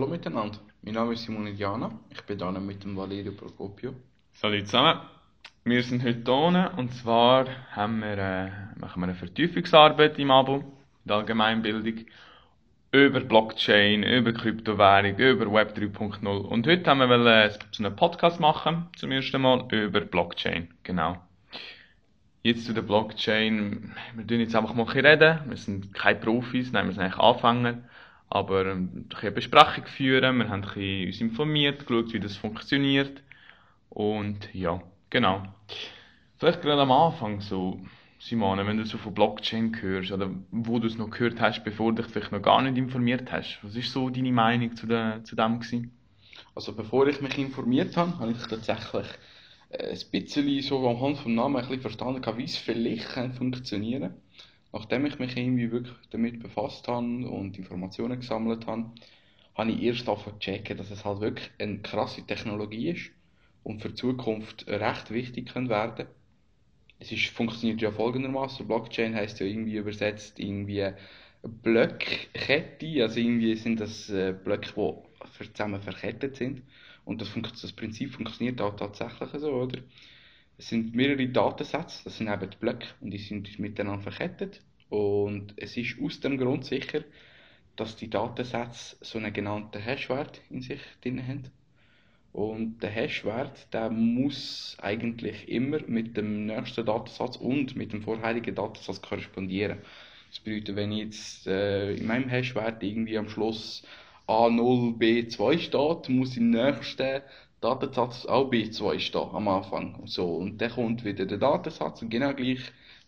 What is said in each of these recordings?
Hallo miteinander, mein Name ist Simone Diana, ich bin hier mit dem Valerio Procopio. Salut zusammen. Wir sind heute hier und zwar haben wir, äh, machen wir eine Vertiefungsarbeit im Abo, in der Allgemeinbildung, über Blockchain, über Kryptowährung, über Web 3.0 und heute haben wir wollen, äh, so einen Podcast machen, zum ersten Mal, über Blockchain, genau. Jetzt zu der Blockchain, wir tun jetzt einfach mal ein reden, wir sind keine Profis, nein, wir sind eigentlich Anfänger, aber ähm, eine Besprechung führen, wir haben ein uns informiert, geschaut, wie das funktioniert und ja, genau. Vielleicht gerade am Anfang so, Simone, wenn du so von Blockchain hörst oder wo du es noch gehört hast, bevor du dich vielleicht noch gar nicht informiert hast, was ist so deine Meinung zu, der, zu dem gewesen? Also bevor ich mich informiert habe, habe ich tatsächlich äh, ein bisschen so anhand vom Namen ein bisschen verstanden, wie es vielleicht kann funktionieren Nachdem ich mich irgendwie wirklich damit befasst habe und Informationen gesammelt habe, habe ich erst davon checken, dass es halt wirklich eine krasse Technologie ist und für die Zukunft recht wichtig können werden. Es ist, funktioniert ja folgendermaßen: Blockchain heißt ja irgendwie übersetzt irgendwie Blöckkette, also irgendwie sind das äh, Blöcke, die zusammen verkettet sind. Und das, das Prinzip funktioniert auch tatsächlich so, oder? Es sind mehrere Datensätze, das sind eben die Blöcke und die sind miteinander verkettet. Und es ist aus dem Grund sicher, dass die Datensätze so einen genannten Hashwert in sich drin haben. Und der Hashwert, der muss eigentlich immer mit dem nächsten Datensatz und mit dem vorherigen Datensatz korrespondieren. Das bedeutet, wenn jetzt äh, in meinem Hashwert irgendwie am Schluss A0, B2 steht, muss im nächsten Datensatz auch B2 stehen am Anfang. So, und dann kommt wieder der Datensatz und genau gleich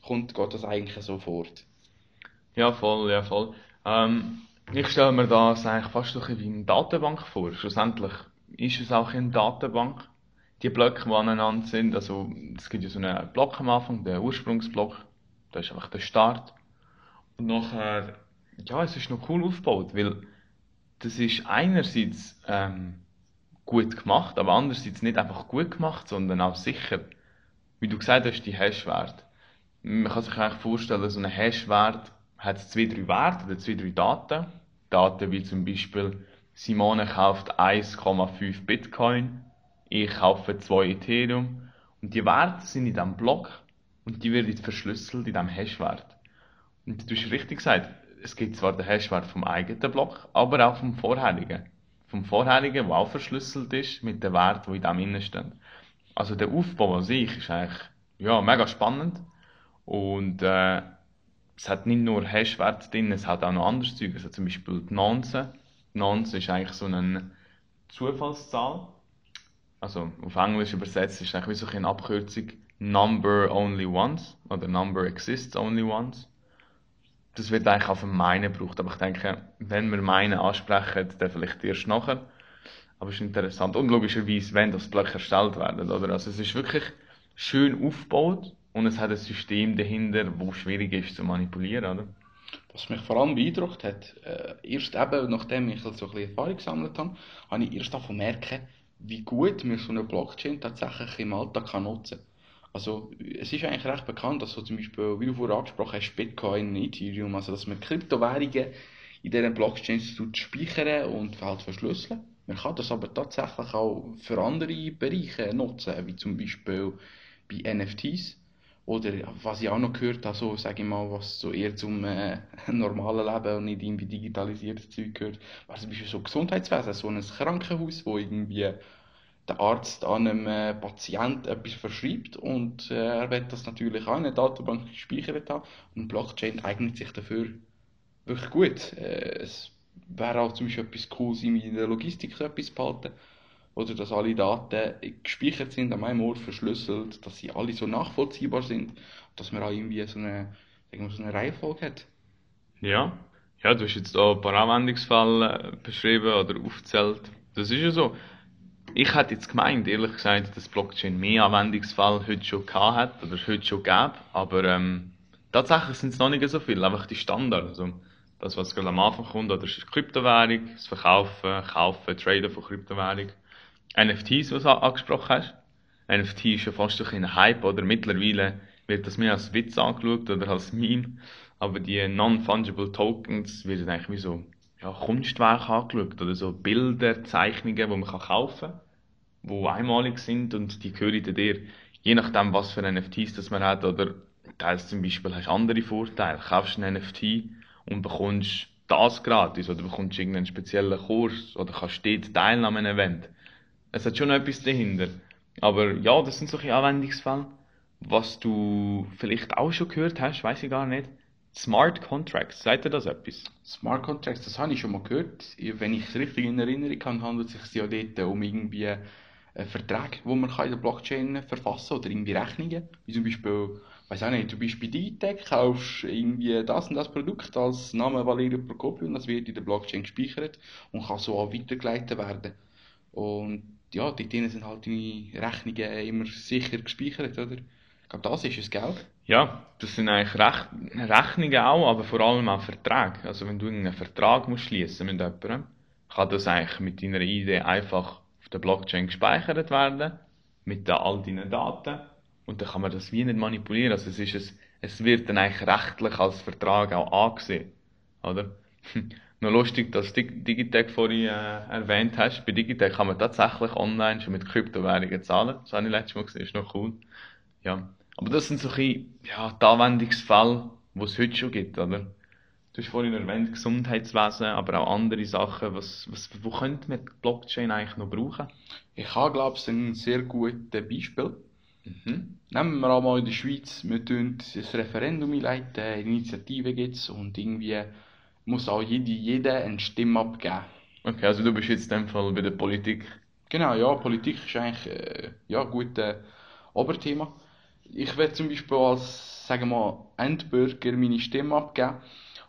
kommt, geht das eigentlich so fort. Ja, voll, ja, voll. Ähm, ich stelle mir das eigentlich fast ein bisschen wie eine Datenbank vor. Schlussendlich ist es auch eine Datenbank. Die Blöcke, die aneinander sind, also es gibt ja so einen Block am Anfang, den Ursprungsblock, da ist einfach der Start. Und nachher, ja, es ist noch cool aufgebaut, weil das ist einerseits ähm, gut gemacht, aber andererseits nicht einfach gut gemacht, sondern auch sicher. Wie du gesagt hast, die Hashwert. Man kann sich eigentlich vorstellen, so ein Hashwert hat zwei, drei Werte oder zwei, drei Daten. Daten wie zum Beispiel, Simone kauft 1,5 Bitcoin, ich kaufe 2 Ethereum. Und die Werte sind in diesem Block und die werden verschlüsselt in diesem Hashwert. Und du hast richtig gesagt, es gibt zwar den Hashwert vom eigenen Block, aber auch vom vorherigen vom vorherigen, der auch verschlüsselt ist, mit den Werten, die in dem innen stehen. Also der Aufbau an sich ist eigentlich ja, mega spannend und äh, es hat nicht nur Hash-Werte drin, es hat auch noch anderes Zeug, also zum Beispiel die Nonce. Die Nonce ist eigentlich so eine Zufallszahl, also auf Englisch übersetzt ist es eigentlich wie so eine Abkürzung Number Only Once oder Number Exists Only Once das wird eigentlich auch für meinen gebraucht. Aber ich denke, wenn wir meinen ansprechen, dann vielleicht erst nachher. Aber es ist interessant. Und logischerweise, wenn das Blöcke erstellt werden, oder? Also es ist wirklich schön aufgebaut und es hat ein System dahinter, das schwierig ist zu manipulieren, oder? Was mich vor allem beeindruckt hat, äh, erst eben, nachdem ich so ein bisschen Erfahrung gesammelt habe, habe ich erst davon merken, wie gut man so eine Blockchain tatsächlich im Alltag kann nutzen kann. Also es ist eigentlich recht bekannt, dass so zum Beispiel, wie du vorher angesprochen hast, Bitcoin, Ethereum, also dass man Kryptowährungen in diesen Blockchains speichern und halt verschlüsseln. Man kann das aber tatsächlich auch für andere Bereiche nutzen, wie zum Beispiel bei NFTs. Oder was ich auch noch gehört habe, so, sage ich mal, was so eher zum äh, normalen Leben und nicht irgendwie digitalisiertes Zeug gehört, war zum Beispiel so Gesundheitswesen, so ein Krankenhaus, wo irgendwie der Arzt einem äh, Patient etwas verschreibt und äh, er wird das natürlich auch in einer Datenbank gespeichert haben und Blockchain eignet sich dafür wirklich gut. Äh, es wäre auch zum Beispiel etwas Cooles, in der Logistik so etwas behalten oder dass alle Daten gespeichert sind an einem Ort verschlüsselt, dass sie alle so nachvollziehbar sind, dass man auch irgendwie so eine, sagen wir, so eine Reihenfolge hat. Ja, ja, du hast jetzt auch ein paar Anwendungsfälle beschrieben oder aufgezählt. Das ist ja so. Ich hätte jetzt gemeint, ehrlich gesagt, dass Blockchain mehr Anwendungsfälle heute schon gehabt hat oder heute schon gäbe, aber ähm, tatsächlich sind es noch nicht so viele, einfach die Standards. Also das, was am Anfang kommt, oder ist Kryptowährung, das Verkaufen, Kaufen, Traden von Kryptowährung. NFTs, was du angesprochen hast. NFT ist ja fast ein Hype, oder mittlerweile wird das mehr als Witz angeschaut oder als Meme, aber die Non-Fungible Tokens werden eigentlich wie so ja, Kunstwerke angeschaut oder so Bilder, Zeichnungen, die man kann kaufen kann, die einmalig sind und die gehören dir. Je nachdem, was für NFTs das man hat oder teils zum Beispiel hast du andere Vorteile. Kaufst einen NFT und bekommst das gratis oder bekommst irgendeinen speziellen Kurs oder kannst dort teilnehmen an einem Event. Es hat schon etwas dahinter. Aber ja, das sind solche Anwendungsfälle. Was du vielleicht auch schon gehört hast, weiß ich gar nicht. Smart Contracts, sagt dir das etwas? Smart Contracts, das habe ich schon mal gehört. Wenn ich es richtig in Erinnerung habe, handelt es sich ja dort um irgendwie einen Vertrag, wo man in der Blockchain verfassen kann oder irgendwie Rechnungen. Wie zum Beispiel, weiß auch nicht, du bist bei Digitec, kaufst irgendwie das und das Produkt als Name Valerio Procopio und das wird in der Blockchain gespeichert und kann so auch weitergeleitet werden. Und ja, dort sind halt deine Rechnungen immer sicher gespeichert, oder? Ich glaube, das ist es, gell? Ja, das sind eigentlich Rech Rechnungen auch, aber vor allem auch Verträge. Also wenn du einen Vertrag musst schließen mit jemandem, kann das eigentlich mit deiner Idee einfach auf der Blockchain gespeichert werden, mit all deinen Daten. Und dann kann man das wie nicht manipulieren. Also es, ist es, es wird dann eigentlich rechtlich als Vertrag auch angesehen. Oder? Noch lustig, dass du Digitec vorhin äh, erwähnt hast. Bei Digitec kann man tatsächlich online schon mit Kryptowährungen zahlen. Das habe ich letztes Mal gesehen, ist noch cool. Ja. Aber das sind so ein ja, die Anwendungsfälle, die es heute schon gibt, oder? Du hast vorhin erwähnt, Gesundheitswesen, aber auch andere Sachen. Was, was, wo könnte man Blockchain eigentlich noch brauchen? Ich habe, glaube ich, ein sehr gutes Beispiel. Mhm. Nehmen wir einmal in der Schweiz, wir tun ein Referendum einleiten, eine Initiative gibt es und irgendwie muss auch jede, jeder eine Stimme abgeben. Okay, also du bist jetzt in dem Fall bei der Politik. Genau, ja, Politik ist eigentlich äh, ja, ein gutes Oberthema. Ich werde zum Beispiel als, sagen wir mal, Endbürger meine Stimme abgeben.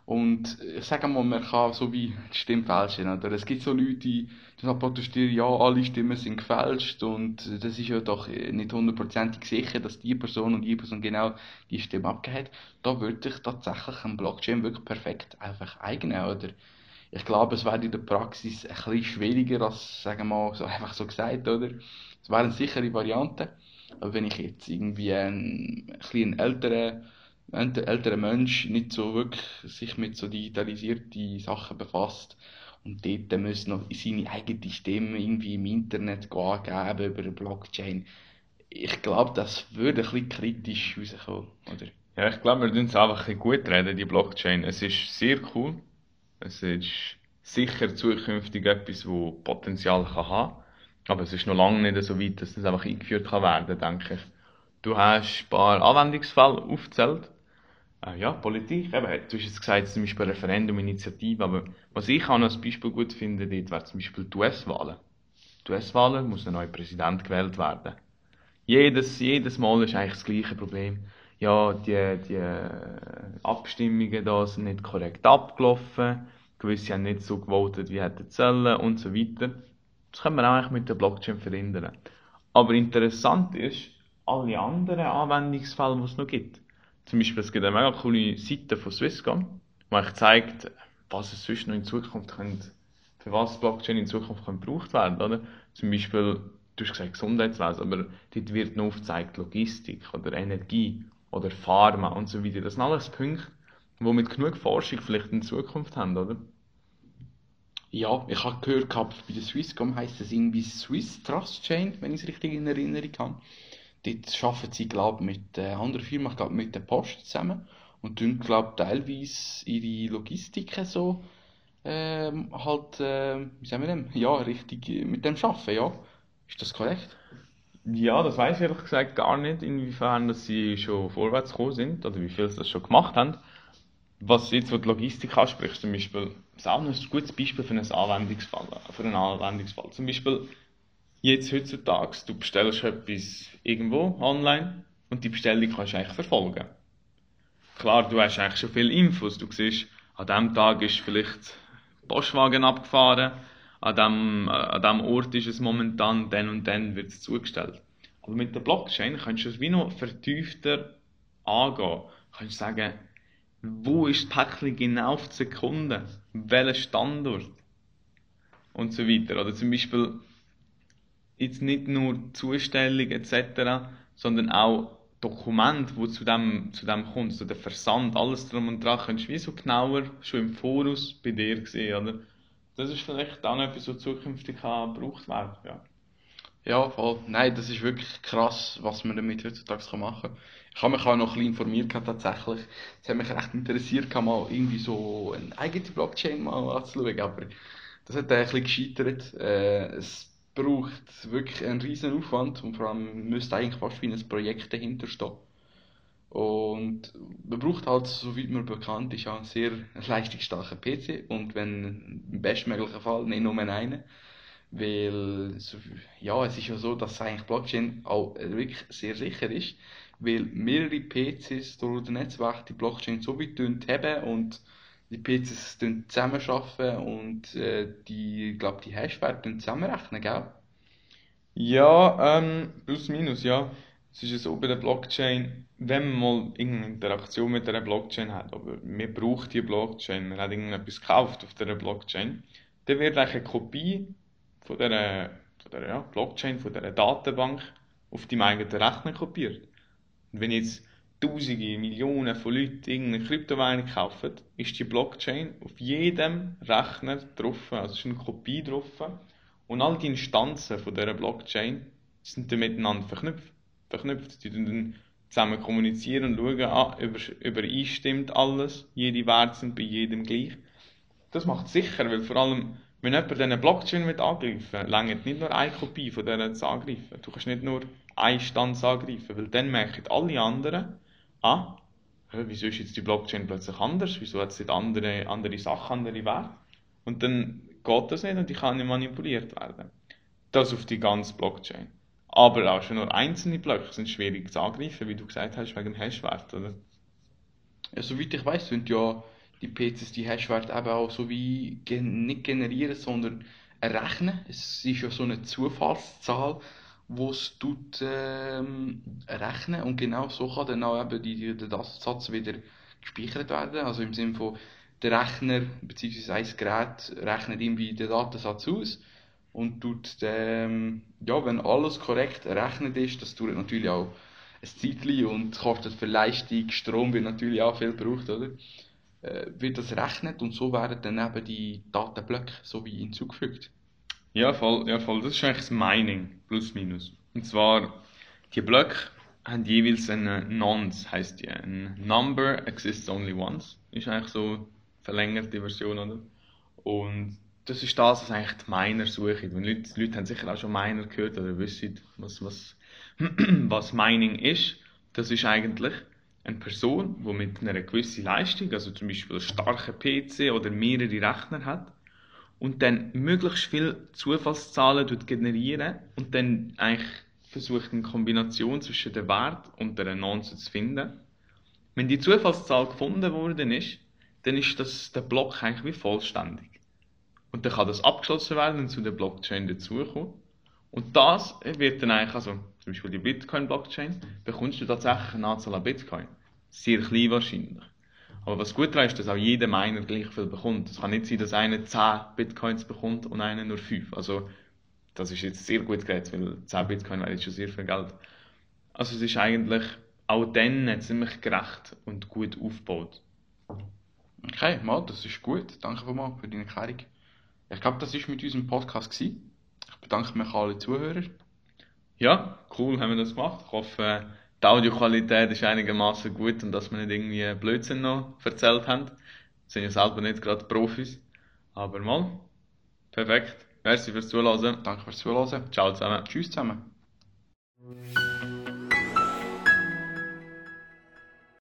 Und ich sage mal, man kann so wie die Stimme fälschen. Oder? Es gibt so Leute, die protestieren, ja, alle Stimmen sind gefälscht und das ist ja doch nicht hundertprozentig sicher, dass die Person und die Person genau die Stimme abgegeben hat. Da würde ich tatsächlich ein Blockchain wirklich perfekt einfach eignen. Oder? Ich glaube, es wäre in der Praxis ein bisschen schwieriger als, sagen wir mal, so einfach so gesagt, oder? Es wäre eine sichere Variante. Aber wenn ich jetzt irgendwie einen, ein bisschen älteren wenn der ältere Mensch nicht so wirklich sich mit so digitalisierten Sachen befasst und dort dann muss noch seine eigene Stimme irgendwie im Internet angeben über Blockchain. Ich glaube, das würde ein bisschen kritisch rauskommen, oder? Ja, ich glaube, wir tun es einfach ein gut reden, die Blockchain. Es ist sehr cool. Es ist sicher zukünftig etwas, das Potenzial kann haben. Aber es ist noch lange nicht so weit, dass das einfach eingeführt kann werden, denke ich. Du hast ein paar Anwendungsfälle aufgezählt. Äh, ja, Politik, eben, du hast jetzt gesagt, zum Beispiel Referendum-Initiative, aber was ich auch noch als Beispiel gut finde, dort wäre zum Beispiel die US-Wahlen. Die US-Wahlen muss ein neuer Präsident gewählt werden. Jedes, jedes Mal ist eigentlich das gleiche Problem. Ja, die, die Abstimmungen da sind nicht korrekt abgelaufen, gewisse haben nicht so gewotet, wie hätten sollen und so weiter. Das können wir eigentlich mit der Blockchain verhindern. Aber interessant ist, alle anderen Anwendungsfälle, die es noch gibt. Zum Beispiel, es gibt eine mega coole Seite von Swisscom, die euch zeigt, was es sonst noch in Zukunft könnte, für was Blockchain in Zukunft könnte gebraucht werden, oder? Zum Beispiel, du hast gesagt Gesundheitswesen, aber dort wird noch aufgezeigt Logistik oder Energie oder Pharma und so weiter. Das sind alles Punkte, die mit genug Forschung vielleicht in Zukunft haben, oder? Ja, ich habe gehört, bei der Swisscom heisst es irgendwie Swiss Trust Chain, wenn ich es richtig in Erinnerung habe. Dort arbeiten sie, glaube ich, mit einer anderen Firma, ich glaube mit der Post zusammen und tun, glaube teilweise ihre Logistiken so ähm, halt, äh, wie sagen wir denn, ja, richtig mit dem arbeiten, ja. Ist das korrekt? Ja, das weiß ich ehrlich gesagt gar nicht, inwiefern dass sie schon vorwärts gekommen sind oder wie viel sie das schon gemacht haben. Was jetzt, was die Logistik anspricht, zum Beispiel, ist auch ein gutes Beispiel für einen Anwendungsfall. Für einen Anwendungsfall. Zum Beispiel, jetzt heutzutage, du bestellst etwas irgendwo online und die Bestellung kannst du eigentlich verfolgen. Klar, du hast eigentlich schon viele Infos. Du siehst, an diesem Tag ist vielleicht Postwagen abgefahren, an diesem, an dem Ort ist es momentan, dann und dann wird es zugestellt. Aber mit der Blockchain kannst du es wie noch vertiefter angehen. Du kannst sagen, wo ist das Päckchen genau auf die Sekunde? Welcher Standort? Und so weiter. Oder zum Beispiel jetzt nicht nur Zustellung etc., sondern auch Dokument, wo zu dem, zu dem kommt, also der Versand, alles drum und dran, kannst du wie so genauer schon im Voraus bei dir sehen, oder? das ist vielleicht auch noch etwas, was zukünftig gebraucht werden ja. Ja, voll. Nein, das ist wirklich krass, was man damit heutzutage machen kann. Ich habe mich auch noch ein bisschen informiert tatsächlich. Es hat mich recht interessiert, mal irgendwie so eine eigene Blockchain mal anzuschauen, aber das hat ein bisschen gescheitert. Äh, braucht wirklich einen riesen Aufwand und vor allem müsste eigentlich fast wie ein Projekt dahinter stehen. Und man braucht halt, soweit mir bekannt ist, einen sehr leistungsstarken PC und wenn im bestmöglichen Fall nicht nur einen. Weil, ja, es ist ja so, dass eigentlich Blockchain auch wirklich sehr sicher ist, weil mehrere PCs durch das Netzwerk die Blockchain so weit haben und die PCs zusammenarbeiten und äh, die, glaube, die Hashwerte zusammenrechnen, gell? Ja, ähm, plus minus, ja. Es ist ja so bei der Blockchain, wenn man mal irgendeine Interaktion mit einer Blockchain hat, aber man braucht die Blockchain, man hat irgendetwas gekauft auf dieser Blockchain, dann wird eine Kopie von dieser, von dieser ja, Blockchain, von dieser Datenbank auf deinem eigenen Rechner kopiert. Und wenn jetzt Tausende, Millionen von Leuten irgendeine Kryptowährung kaufen, ist die Blockchain auf jedem Rechner drauf, also ist eine Kopie drauf. Und all die Instanzen von dieser Blockchain sind dann miteinander verknüpft verknüpft. Die dann zusammen kommunizieren und schauen, ah, über, übereinstimmt alles, jede Werte sind bei jedem gleich. Das macht sicher, weil vor allem, wenn jemand diese Blockchain mit angreifen will, nicht nur eine Kopie von dieser zu angreifen. Du kannst nicht nur einen Stand angreifen, weil dann merken alle anderen, ah, wieso ist jetzt die Blockchain plötzlich anders? Wieso hat sie andere, andere Sachen, andere Werte? Und dann geht das nicht und die kann nicht manipuliert werden. Das auf die ganze Blockchain. Aber auch schon nur einzelne Blöcke sind schwierig zu angreifen, wie du gesagt hast, wegen Hashwert, oder? Ja, soweit ich weiß, sind ja die PCs die Hashwerte eben auch so wie gen nicht generieren, sondern errechnen. Es ist ja so eine Zufallszahl, es tut, ähm, rechnen und genau so kann dann auch eben die, der Datensatz wieder gespeichert werden. Also im Sinne von der Rechner bzw. ein Gerät rechnet irgendwie den Datensatz aus und tut ähm, ja, wenn alles korrekt errechnet ist, das dauert natürlich auch ein Zeitchen und kostet für Leistung, Strom wird natürlich auch viel gebraucht, oder? Äh, wird das rechnet und so werden dann eben die Datenblöcke so wie hinzugefügt. Ja, voll, ja, voll. Das ist eigentlich das Mining, plus minus. Und zwar, die Blöcke haben jeweils eine Nonce, heißt die. Ein Number exists only once. Ist eigentlich so verlängerte Version, oder? Und das ist das, was eigentlich die Miner suchen. Und Leute, Leute haben sicher auch schon Miner gehört oder wissen, was, was, was Mining ist. Das ist eigentlich eine Person, die mit einer gewissen Leistung, also zum Beispiel einen starken PC oder mehrere Rechner hat, und dann möglichst viele Zufallszahlen generieren und dann eigentlich versucht, eine Kombination zwischen dem Wert und der Nonce zu finden. Wenn die Zufallszahl gefunden worden ist, dann ist das, der Block eigentlich wie vollständig. Und dann kann das abgeschlossen werden und zu der Blockchain dazukommen. Und das wird dann eigentlich, also zum Beispiel die Bitcoin-Blockchain, bekommst du tatsächlich eine Anzahl an Bitcoin. Sehr klein wahrscheinlich. Aber was gut ist, dass auch jeder Miner gleich viel bekommt. Es kann nicht sein, dass einer 10 Bitcoins bekommt und einer nur 5. Also, das ist jetzt sehr gut geredet, weil 10 Bitcoin wäre jetzt schon sehr viel Geld. Also, es ist eigentlich auch dann ziemlich gerecht und gut aufgebaut. Okay, mal, das ist gut. Danke mal für deine Erklärung. Ich glaube, das war mit unserem Podcast. Gewesen. Ich bedanke mich an alle Zuhörer. Ja, cool haben wir das gemacht. Ich hoffe, die Audioqualität ist einigermaßen gut und dass wir nicht irgendwie Blödsinn noch erzählt haben. Wir Sind ja selber nicht gerade Profis. Aber mal, perfekt. Merci fürs Zuhören. Danke fürs Zuhören. Ciao zusammen. Tschüss zusammen.